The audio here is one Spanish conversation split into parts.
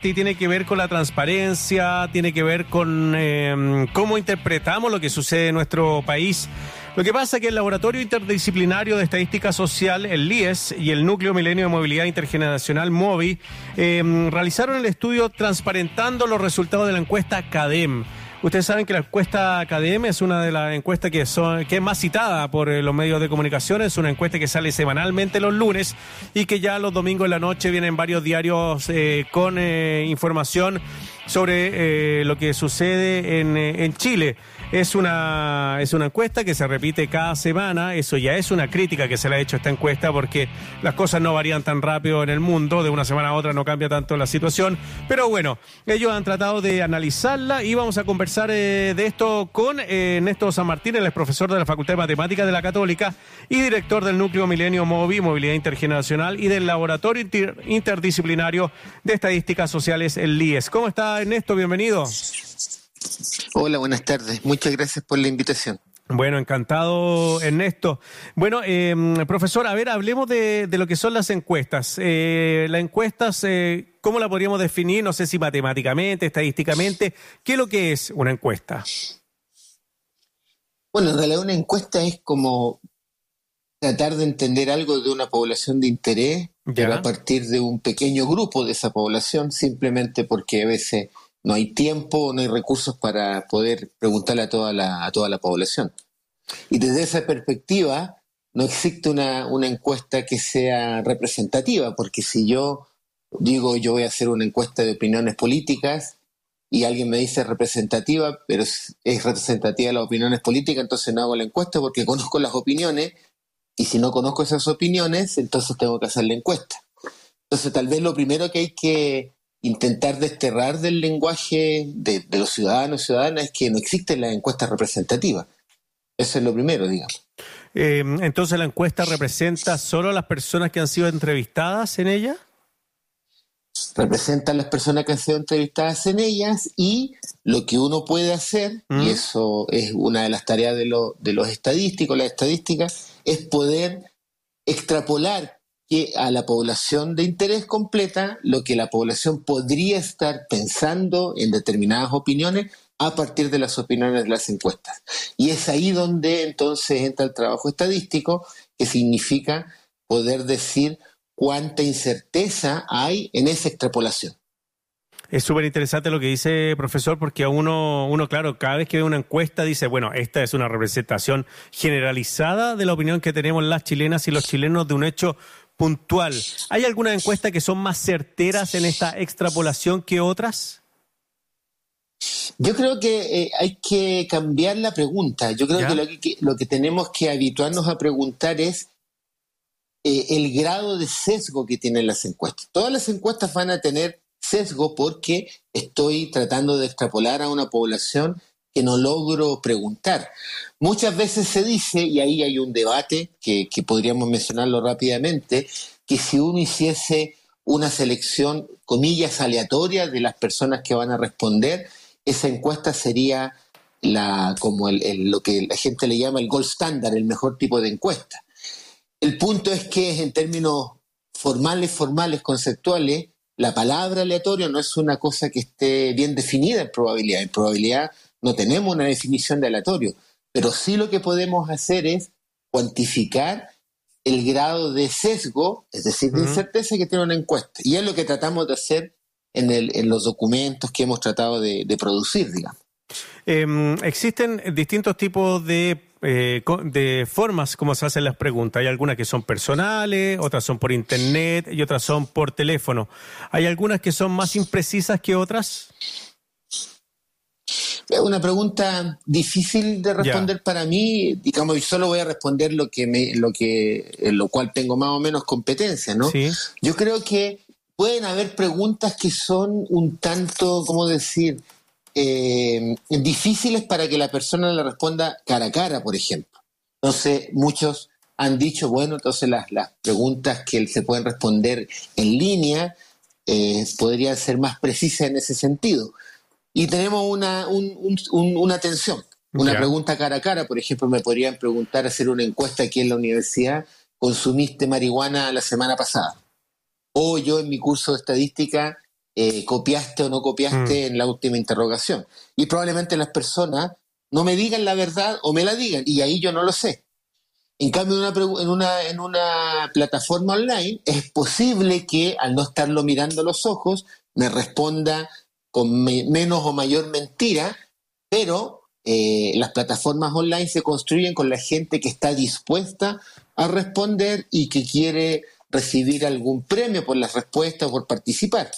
tiene que ver con la transparencia, tiene que ver con eh, cómo interpretamos lo que sucede en nuestro país. Lo que pasa es que el Laboratorio Interdisciplinario de Estadística Social, el LIES, y el Núcleo Milenio de Movilidad Intergeneracional, MOVI, eh, realizaron el estudio transparentando los resultados de la encuesta CADEM. Ustedes saben que la encuesta KDM es una de las encuestas que, son, que es más citada por eh, los medios de comunicación. Es una encuesta que sale semanalmente los lunes y que ya los domingos en la noche vienen varios diarios eh, con eh, información sobre lo que sucede en, en Chile. Es una, es una encuesta que se repite cada semana. Eso ya es una crítica que se le ha hecho a esta encuesta porque las cosas no varían tan rápido en el mundo. De una semana a otra no cambia tanto la situación. Pero bueno, ellos han tratado de analizarla y vamos a conversar eh, de esto con eh, Néstor San Martín, el es profesor de la Facultad de Matemáticas de la Católica y director del Núcleo Milenio Movi, Movilidad Intergeneracional y del Laboratorio Interdisciplinario de Estadísticas Sociales, el LIES. ¿Cómo está Ernesto? Bienvenido. Hola, buenas tardes. Muchas gracias por la invitación. Bueno, encantado, Ernesto. Bueno, eh, profesor, a ver, hablemos de, lo que son las encuestas. Eh, las encuestas, eh, ¿cómo la podríamos definir? No sé si matemáticamente, estadísticamente. ¿Qué es lo que es una encuesta? Bueno, en realidad una encuesta es como tratar de entender algo de una población de interés, pero a partir de un pequeño grupo de esa población, simplemente porque a veces no hay tiempo, no hay recursos para poder preguntarle a toda la, a toda la población. Y desde esa perspectiva, no existe una, una encuesta que sea representativa, porque si yo digo yo voy a hacer una encuesta de opiniones políticas y alguien me dice representativa, pero es, representativa de las opiniones políticas, entonces no hago la encuesta porque conozco las opiniones y si no conozco esas opiniones, entonces tengo que hacer la encuesta. Entonces tal vez lo primero que hay que intentar desterrar del lenguaje de, los ciudadanos y ciudadanas es que no existen las encuestas representativas. Eso es lo primero, digamos. Eh, entonces, ¿la encuesta representa solo a las personas que han sido entrevistadas en ella? Representa a las personas que han sido entrevistadas en ellas y lo que uno puede hacer, y mm. eso es una de las tareas de, de los estadísticos, las estadísticas, es poder extrapolar que a la población de interés completa lo que la población podría estar pensando en determinadas opiniones a partir de las opiniones de las encuestas. Y es ahí donde entonces entra el trabajo estadístico, que significa poder decir cuánta incerteza hay en esa extrapolación. Es súper interesante lo que dice profesor, porque a uno, uno, claro, cada vez que ve una encuesta dice, bueno, esta es una representación generalizada de la opinión que tenemos las chilenas y los chilenos de un hecho puntual. ¿Hay alguna encuesta que son más certeras en esta extrapolación que otras? Yo creo que eh, hay que cambiar la pregunta. Yo creo que lo, que lo, que tenemos que habituarnos a preguntar es eh, el grado de sesgo que tienen las encuestas. Todas las encuestas van a tener sesgo porque estoy tratando de extrapolar a una población que no logro preguntar. Muchas veces se dice, y ahí hay un debate que, podríamos mencionarlo rápidamente, que si uno hiciese una selección, comillas, aleatoria de las personas que van a responder, esa encuesta sería la, como lo que la gente le llama el gold standard, el mejor tipo de encuesta. El punto es que en términos formales, formales, conceptuales, la palabra aleatorio no es una cosa que esté bien definida en probabilidad. En probabilidad no tenemos una definición de aleatorio, pero sí lo que podemos hacer es cuantificar el grado de sesgo, es decir, de incerteza que tiene una encuesta. Y es lo que tratamos de hacer en, el, en los documentos que hemos tratado de, producir, digamos. Em, existen distintos tipos de, eh, de formas como se hacen las preguntas. Hay algunas que son personales, otras son por internet y otras son por teléfono. ¿Hay algunas que son más imprecisas que otras? Es una pregunta difícil de responder para mí, digamos, y solo voy a responder lo que me, lo que, en lo cual tengo más o menos competencia, ¿no? Yo creo que pueden haber preguntas que son un tanto, ¿cómo decir? Eh, difíciles para que la persona le responda cara a cara, por ejemplo. Entonces, muchos han dicho, bueno, entonces las, las preguntas que se pueden responder en línea eh, podrían ser más precisas en ese sentido y tenemos una, una tensión, una pregunta cara a cara. Por ejemplo, me podrían preguntar, hacer una encuesta aquí en la universidad, ¿consumiste marihuana la semana pasada? O yo en mi curso de estadística eh, copiaste o no copiaste mm. en la última interrogación. Y probablemente las personas no me digan la verdad o me la digan, y ahí yo no lo sé. En cambio, en una, en una, plataforma online es posible que al no estarlo mirando a los ojos me responda con menos o mayor mentira, pero eh, las plataformas online se construyen con la gente que está dispuesta a responder y que quiere recibir algún premio por las respuestas o por participar.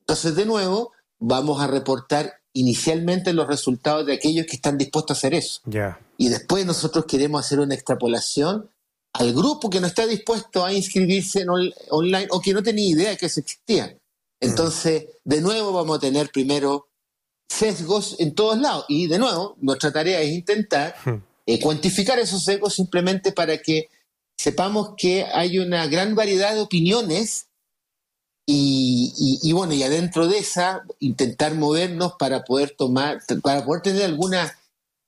Entonces, de nuevo, vamos a reportar inicialmente los resultados de aquellos que están dispuestos a hacer eso. Y después nosotros queremos hacer una extrapolación al grupo que no está dispuesto a inscribirse en online o que no tenía idea de que eso existía. Entonces, de nuevo vamos a tener primero sesgos en todos lados. Y de nuevo, nuestra tarea es intentar hmm. eh, cuantificar esos sesgos simplemente para que sepamos que hay una gran variedad de opiniones y, bueno, y adentro de esa, intentar movernos para poder tomar, para poder tener alguna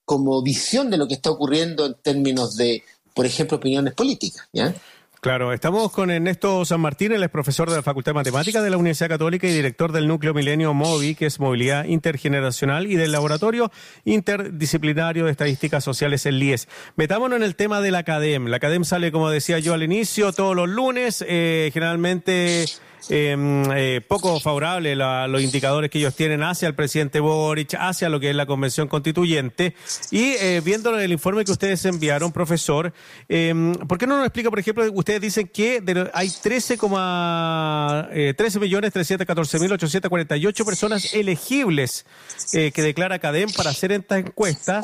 como visión de lo que está ocurriendo en términos de, por ejemplo, opiniones políticas. ¿ya? Claro, estamos con Ernesto San Martín, él es profesor de la Facultad de Matemáticas de la Universidad Católica y director del núcleo Milenio MOVI, que es Movilidad Intergeneracional, y del Laboratorio Interdisciplinario de Estadísticas Sociales, el LIES. Metámonos en el tema de la CADEM. La CADEM sale, como decía yo al inicio, todos los lunes, eh, generalmente Em, eh, poco favorable los indicadores que ellos tienen hacia el presidente Boric, hacia lo que es la convención constituyente. Y eh, viendo el informe que ustedes enviaron, profesor, eh, ¿por qué no nos explica, por ejemplo, ustedes dicen que hay 13, eh, 13 millones 314 mil 848 personas elegibles eh, que declara CADEM para hacer esta encuesta?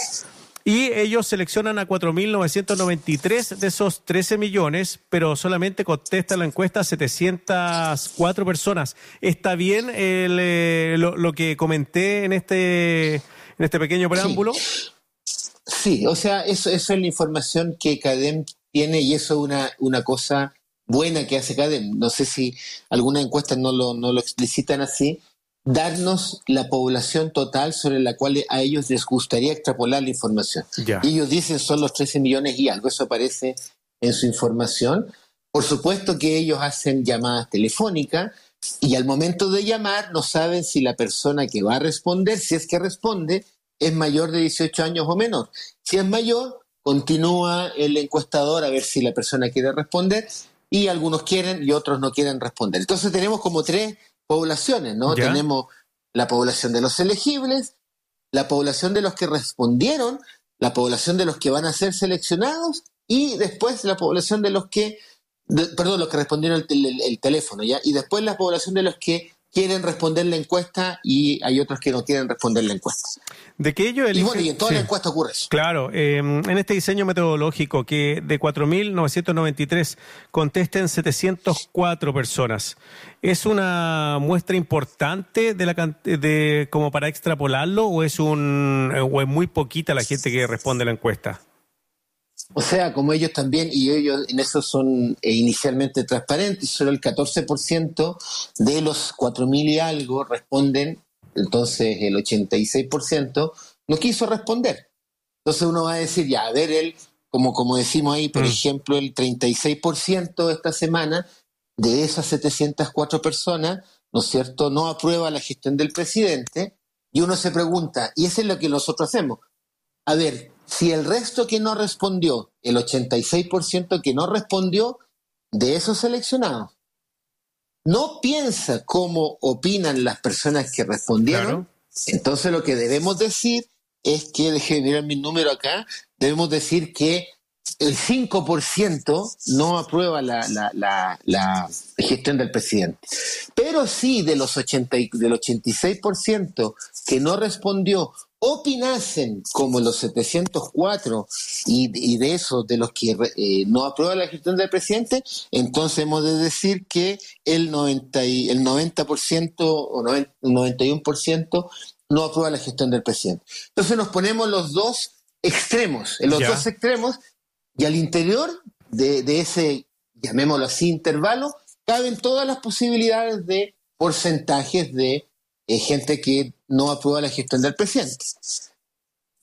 Y ellos seleccionan a 4.993 de esos 13 millones, pero solamente contesta la encuesta 704 personas. ¿Está bien eh, lo, que comenté en este, en este pequeño preámbulo? Sí. o sea, eso, eso es la información que CADEM tiene y eso es una, una cosa buena que hace CADEM. No sé si algunas encuestas no lo, no lo explicitan así, darnos la población total sobre la cual a ellos les gustaría extrapolar la información. Ellos dicen son los 13 millones y algo, eso aparece en su información. Por supuesto que ellos hacen llamadas telefónicas y al momento de llamar no saben si la persona que va a responder, si es que responde, es mayor de 18 años o menor. Si es mayor, continúa el encuestador a ver si la persona quiere responder y algunos quieren y otros no quieren responder. Entonces tenemos como tres poblaciones, ¿no? Tenemos la población de los elegibles, la población de los que respondieron, la población de los que van a ser seleccionados y después la población de los que, perdón, los que respondieron el, teléfono, ¿ya? Y después la población de los que quieren responder la encuesta y hay otros que no quieren responder la encuesta. De que ellos Y bueno, y en toda la encuesta ocurre eso. Claro, em, en este diseño metodológico que de 4.993 contesten 704 personas, ¿es una muestra importante de la de como para extrapolarlo o es un o es muy poquita la gente que responde la encuesta? O sea, como ellos también, y ellos en eso son eh, inicialmente transparentes, solo el 14% de los 4.000 y algo responden, entonces el 86% no quiso responder. Entonces uno va a decir, ya, a ver, él, como, como decimos ahí, por mm. ejemplo, el 36% esta semana de esas 704 personas, ¿no es cierto?, no aprueba la gestión del presidente, y uno se pregunta, y eso es lo que nosotros hacemos, a ver, si el resto que no respondió, el 86% que no respondió de esos seleccionados, no piensa cómo opinan las personas que respondieron, entonces lo que debemos decir es que, déjenme mirar mi número acá, debemos decir que el 5% no aprueba la, la, gestión del presidente. Pero sí, de los 80, del 86% que no respondió opinasen como los 704 y, de esos de los que eh, no aprueba la gestión del presidente, entonces hemos de decir que el 90, el 90% o 91% no aprueba la gestión del presidente. Entonces nos ponemos los dos extremos, en los dos extremos, y al interior de, de ese, llamémoslo así, intervalo, caben todas las posibilidades de porcentajes de eh, gente que no aprueba la gestión del presidente.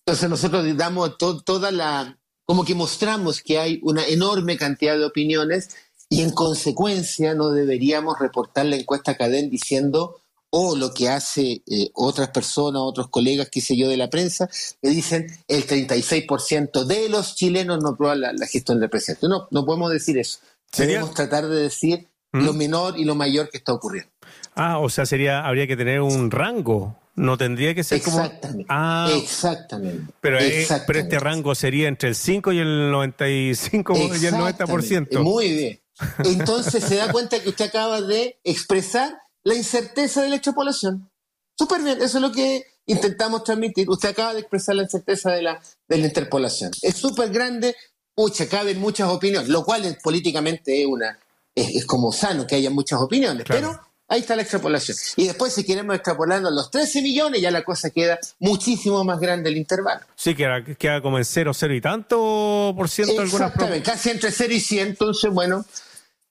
Entonces nosotros damos toda la, como que mostramos que hay una enorme cantidad de opiniones y en consecuencia no deberíamos reportar la encuesta Cadén diciendo o lo que hace eh, otras personas, otros colegas, qué sé yo, de la prensa, me dicen el 36% de los chilenos no aprueban la, gestión del presidente. No, no podemos decir eso. Debemos tratar de decir ¿Mm? lo menor y lo mayor que está ocurriendo. Ah, o sea, sería, habría que tener un rango. No tendría que ser exactamente, como. Ah, exactamente. Pero, eh, pero este rango sería entre el 5 y el 95 y el 90%. Muy bien. Entonces se da cuenta que usted acaba de expresar la incerteza de la extrapolación. Súper bien, eso es lo que intentamos transmitir. Usted acaba de expresar la incerteza de la, de la interpolación. Es súper grande, pucha, caben muchas opiniones, lo cual políticamente es, una, es, como sano que haya muchas opiniones, pero ahí está la extrapolación. Y después si queremos extrapolando los 13 millones, ya la cosa queda muchísimo más grande el intervalo. Sí, queda, queda como en 0, 0 y tanto por ciento algunas casi entre 0 y 100, entonces bueno.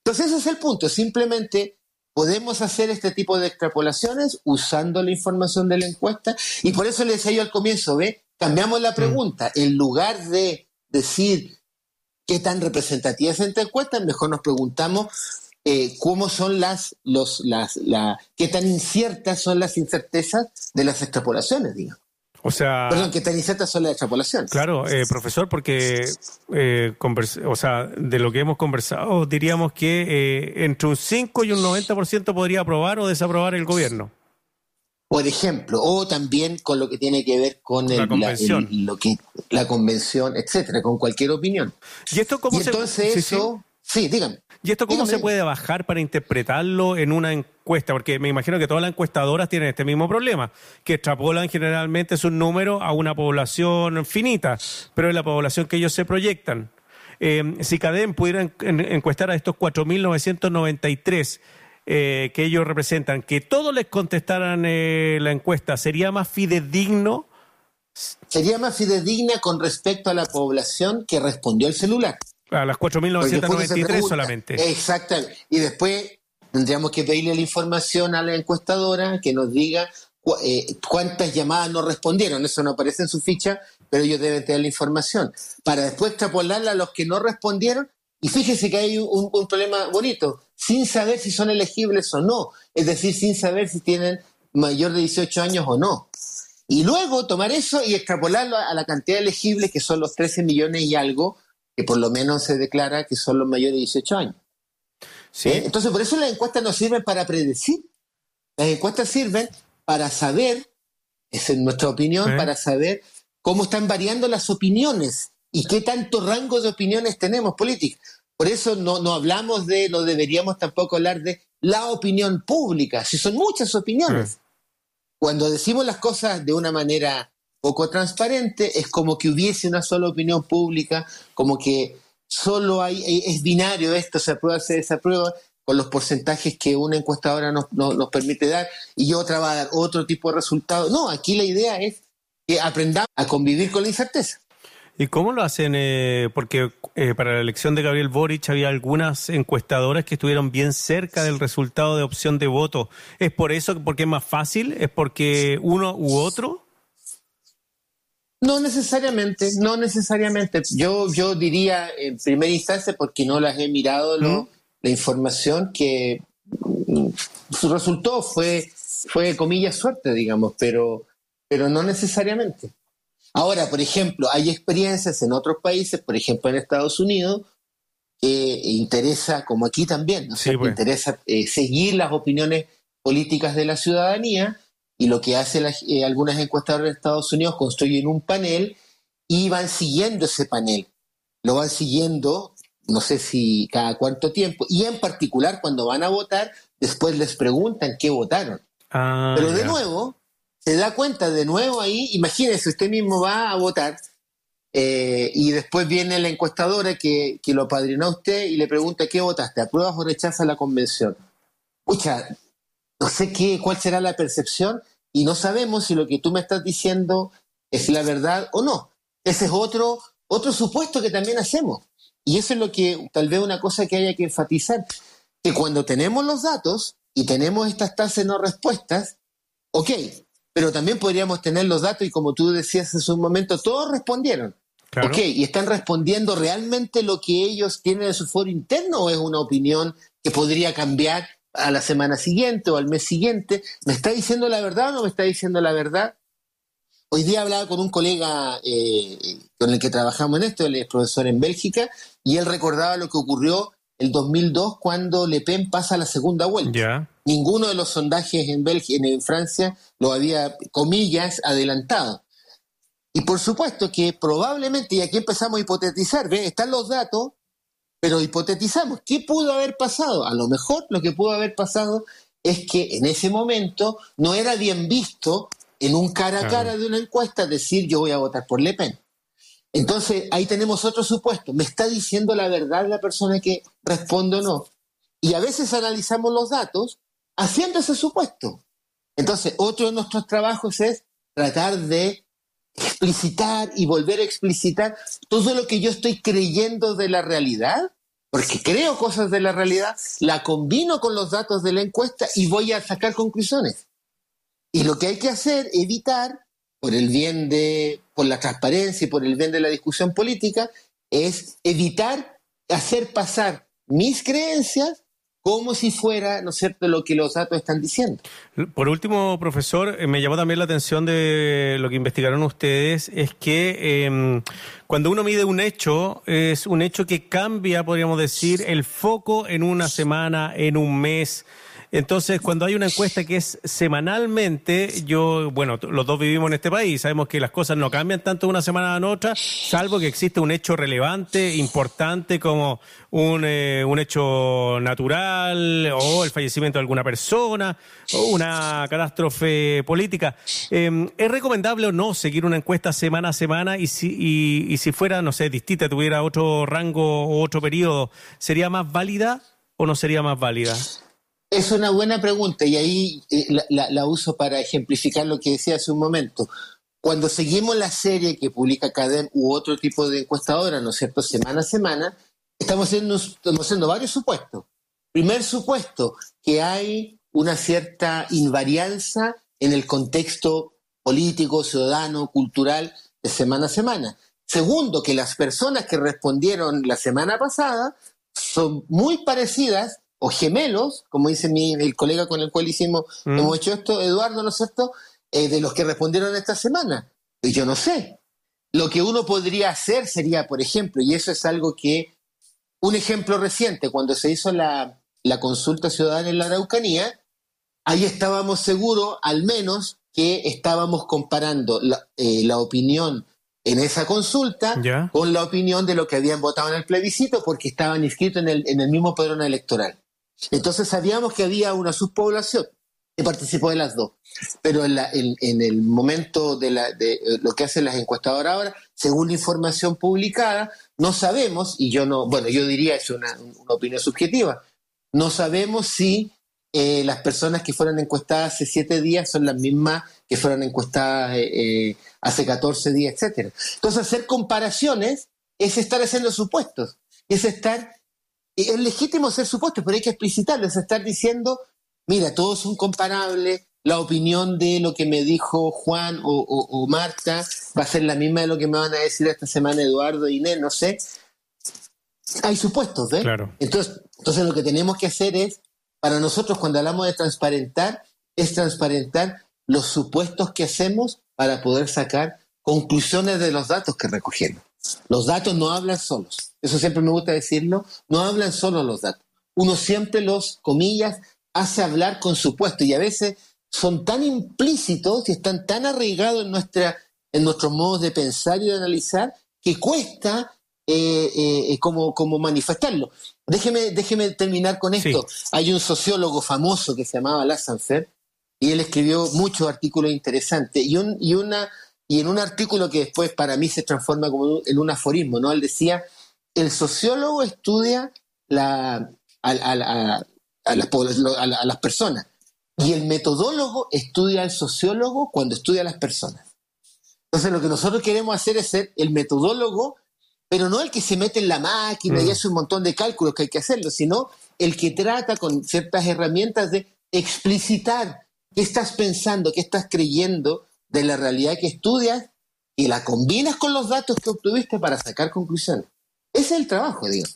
Entonces ese es el punto, simplemente podemos hacer este tipo de extrapolaciones usando la información de la encuesta y por eso le decía yo al comienzo, ¿ve? Cambiamos la mm. pregunta. En lugar de decir qué tan representativa es esta encuesta, mejor nos preguntamos eh, cómo son las, los, las, la, qué tan inciertas son las incertezas de las extrapolaciones, digamos. O sea. Perdón, que tan inciertas son las extrapolaciones. Claro, eh, profesor, porque eh, o sea, de lo que hemos conversado, diríamos que eh, entre un 5 y un 90% podría aprobar o desaprobar el gobierno. Por ejemplo, o también con lo que tiene que ver con la convención, lo que, la convención, etcétera, con cualquier opinión. ¿Y esto cómo entonces eso, sí, dígame. ¿Y esto cómo se puede bajar para interpretarlo en una encuesta? Porque me imagino que todas las encuestadoras tienen este mismo problema, que extrapolan generalmente sus números a una población finita, pero es la población que ellos se proyectan. Eh, si CADEM pudiera encuestar a estos 4.993 eh, que ellos representan, que todos les contestaran eh, la encuesta, ¿sería más fidedigno? Sería más fidedigna con respecto a la población que respondió al celular. A las 4.993 solamente. Exactamente. Y después tendríamos que pedirle la información a la encuestadora que nos diga eh, cuántas llamadas no respondieron. Eso no aparece en su ficha, pero ellos deben tener la información. Para después extrapolarla a los que no respondieron. Y fíjese que hay un, un problema bonito, sin saber si son elegibles o no. Es decir, sin saber si tienen mayor de 18 años o no. Y luego tomar eso y extrapolarlo a la cantidad elegible, que son los 13 millones y algo, que por lo menos se declara que son los mayores de 18 años. ¿Eh? Entonces, por eso las encuestas no sirven para predecir. Las encuestas sirven para saber, es en nuestra opinión, para saber cómo están variando las opiniones y qué tanto rango de opiniones tenemos políticas. Por eso no, no hablamos de, no deberíamos tampoco hablar de la opinión pública, si son muchas opiniones. Cuando decimos las cosas de una manera poco transparente, es como que hubiese una sola opinión pública, como que solo hay, eh, es binario esto, se aprueba, se desaprueba, con los porcentajes que una encuestadora nos, nos, permite dar y otra va a dar otro tipo de resultado. No, aquí la idea es que aprendamos a convivir con la incerteza. ¿Y cómo lo hacen? Eh, porque eh, para la elección de Gabriel Boric había algunas encuestadoras que estuvieron bien cerca del resultado de opción de voto. ¿Es por eso, porque es más fácil? ¿Es porque uno u otro? No necesariamente, no necesariamente. Yo, yo diría en primera instancia, porque no las he mirado, la información que mm, su resultado fue, fue comillas suerte, digamos, pero, pero no necesariamente. Ahora, por ejemplo, hay experiencias en otros países, por ejemplo en Estados Unidos, que interesa, como aquí también, ¿no? Pues. interesa eh, seguir las opiniones políticas de la ciudadanía y lo que hacen eh, algunas encuestadoras de Estados Unidos, construyen un panel y van siguiendo ese panel. Lo van siguiendo, no sé si cada cuánto tiempo, y en particular cuando van a votar, después les preguntan qué votaron. Ah, Pero de nuevo, se da cuenta de nuevo ahí, imagínese, usted mismo va a votar eh, y después viene la encuestadora que, que lo apadrinó a usted y le pregunta qué votaste, apruebas o rechazas la convención. Pucha, no sé qué, cuál será la percepción y no sabemos si lo que tú me estás diciendo es la verdad o no. Ese es otro, otro supuesto que también hacemos. Y eso es lo que tal vez una cosa que haya que enfatizar, que cuando tenemos los datos y tenemos estas tasas no respuestas, ok, pero también podríamos tener los datos y como tú decías hace un momento, todos respondieron. Ok, ¿y están respondiendo realmente lo que ellos tienen en su foro interno o es una opinión que podría cambiar a la semana siguiente o al mes siguiente, ¿me está diciendo la verdad o no me está diciendo la verdad? Hoy día hablaba con un colega eh, con el que trabajamos en esto, él es profesor en Bélgica, y él recordaba lo que ocurrió el 2002 cuando Le Pen pasa a la segunda vuelta. Ninguno de los sondajes en, Bélgica, en Francia lo había, comillas, adelantado. Y por supuesto que probablemente, y aquí empezamos a hipotetizar, ¿ve? están los datos, pero hipotetizamos, ¿qué pudo haber pasado? A lo mejor lo que pudo haber pasado es que en ese momento no era bien visto en un cara a cara de una encuesta decir yo voy a votar por Le Pen. Entonces ahí tenemos otro supuesto. ¿Me está diciendo la verdad la persona que responde o no? Y a veces analizamos los datos haciendo ese supuesto. Entonces, otro de nuestros trabajos es tratar de explicitar y volver a explicitar todo lo que yo estoy creyendo de la realidad, porque creo cosas de la realidad, la combino con los datos de la encuesta y voy a sacar conclusiones. Y lo que hay que hacer, evitar, por el bien de, por la transparencia y por el bien de la discusión política, es evitar hacer pasar mis creencias como si fuera, ¿no es cierto?, lo que los datos están diciendo. Por último, profesor, eh, me llamó también la atención de lo que investigaron ustedes, es que em, cuando uno mide un hecho, es un hecho que cambia, podríamos decir, el foco en una semana, en un mes. Entonces, cuando hay una encuesta que es semanalmente, yo, bueno, los dos vivimos en este país, sabemos que las cosas no cambian tanto de una semana a otra, salvo que existe un hecho relevante, importante, como un, eh, un hecho natural o el fallecimiento de alguna persona o una catástrofe política. Em, ¿Es recomendable o no seguir una encuesta semana a semana y si, y, y si fuera, no sé, distinta, tuviera otro rango o otro periodo, ¿sería más válida o no sería más válida? Es una buena pregunta y ahí eh, la, uso para ejemplificar lo que decía hace un momento. Cuando seguimos la serie que publica Cadem u otro tipo de encuestadora, ¿no es cierto?, semana a semana, estamos haciendo, estamos haciendo varios supuestos. Primer supuesto, que hay una cierta invarianza en el contexto político, ciudadano, cultural de semana a semana. Segundo, que las personas que respondieron la semana pasada son muy parecidas o gemelos, como dice mi, el colega con el cual hicimos, mm. hemos hecho esto, Eduardo, ¿no es cierto?, eh, de los que respondieron esta semana. Y yo no sé. Lo que uno podría hacer sería, por ejemplo, y eso es algo que, un ejemplo reciente, cuando se hizo la, consulta ciudadana en la Araucanía, ahí estábamos seguros, al menos, que estábamos comparando la, eh, opinión en esa consulta con la opinión de lo que habían votado en el plebiscito porque estaban inscritos en el, en el mismo padrón electoral. Entonces sabíamos que había una subpoblación que participó de las dos. Pero en, el momento de, eh, lo que hacen las encuestadoras ahora, según la información publicada, no sabemos, y yo no, bueno, yo diría es una, opinión subjetiva, no sabemos si eh, las personas que fueron encuestadas hace siete días son las mismas que fueron encuestadas eh, hace 14 días, etcétera. Entonces, hacer comparaciones es estar haciendo supuestos, es estar es legítimo hacer supuestos, pero hay que explicitarlo, es estar diciendo, mira, todos son comparables, la opinión de lo que me dijo Juan o, Marta va a ser la misma de lo que me van a decir esta semana Eduardo Inés, no sé. Hay supuestos. Claro. Entonces, entonces lo que tenemos que hacer es, para nosotros cuando hablamos de transparentar, es transparentar los supuestos que hacemos para poder sacar conclusiones de los datos que recogemos. Los datos no hablan solos. Eso siempre me gusta decirlo. No hablan solo los datos. Uno siempre los, comillas, hace hablar con supuesto y a veces son tan implícitos y están tan arraigados en, nuestra, en nuestros modos de pensar y de analizar que cuesta eh, eh, como, como manifestarlo. Déjeme, déjeme terminar con esto. Hay un sociólogo famoso que se llamaba Lassanfer y él escribió muchos artículos interesantes y, un, y una y en un artículo que después para mí se transforma como en un aforismo, ¿no? Él decía, el sociólogo estudia la, a, las, personas y el metodólogo estudia al sociólogo cuando estudia a las personas. Entonces lo que nosotros queremos hacer es ser el metodólogo, pero no el que se mete en la máquina y mm. hace un montón de cálculos que hay que hacerlo, sino el que trata con ciertas herramientas de explicitar qué estás pensando, qué estás creyendo, de la realidad que estudias y la combinas con los datos que obtuviste para sacar conclusiones. Ese es el trabajo, digo.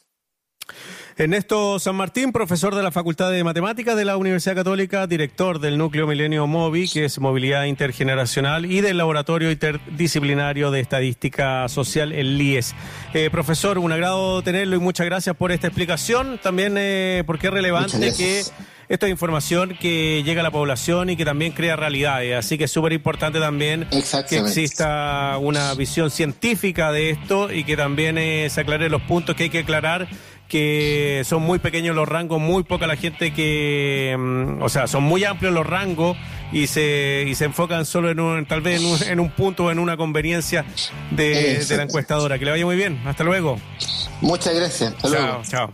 Ernesto San Martín, profesor de la Facultad de Matemáticas de la Universidad Católica, director del Núcleo Milenio Movi, que es Movilidad Intergeneracional, y del Laboratorio Interdisciplinario de Estadística Social, el LIES. Eh, profesor, un agrado tenerlo y muchas gracias por esta explicación. También eh, porque es relevante que esta es información que llega a la población y que también crea realidades. Así que es súper importante también que exista una visión científica de esto y que también eh, se aclaren los puntos que hay que aclarar que son muy pequeños los rangos, muy poca la gente que, mm, o sea, son muy amplios los rangos y se, y se enfocan solo en un, tal vez en un, en un punto o en una conveniencia de, de, la encuestadora. Que le vaya muy bien. Hasta luego. Muchas gracias. Hasta chao, luego. Chao.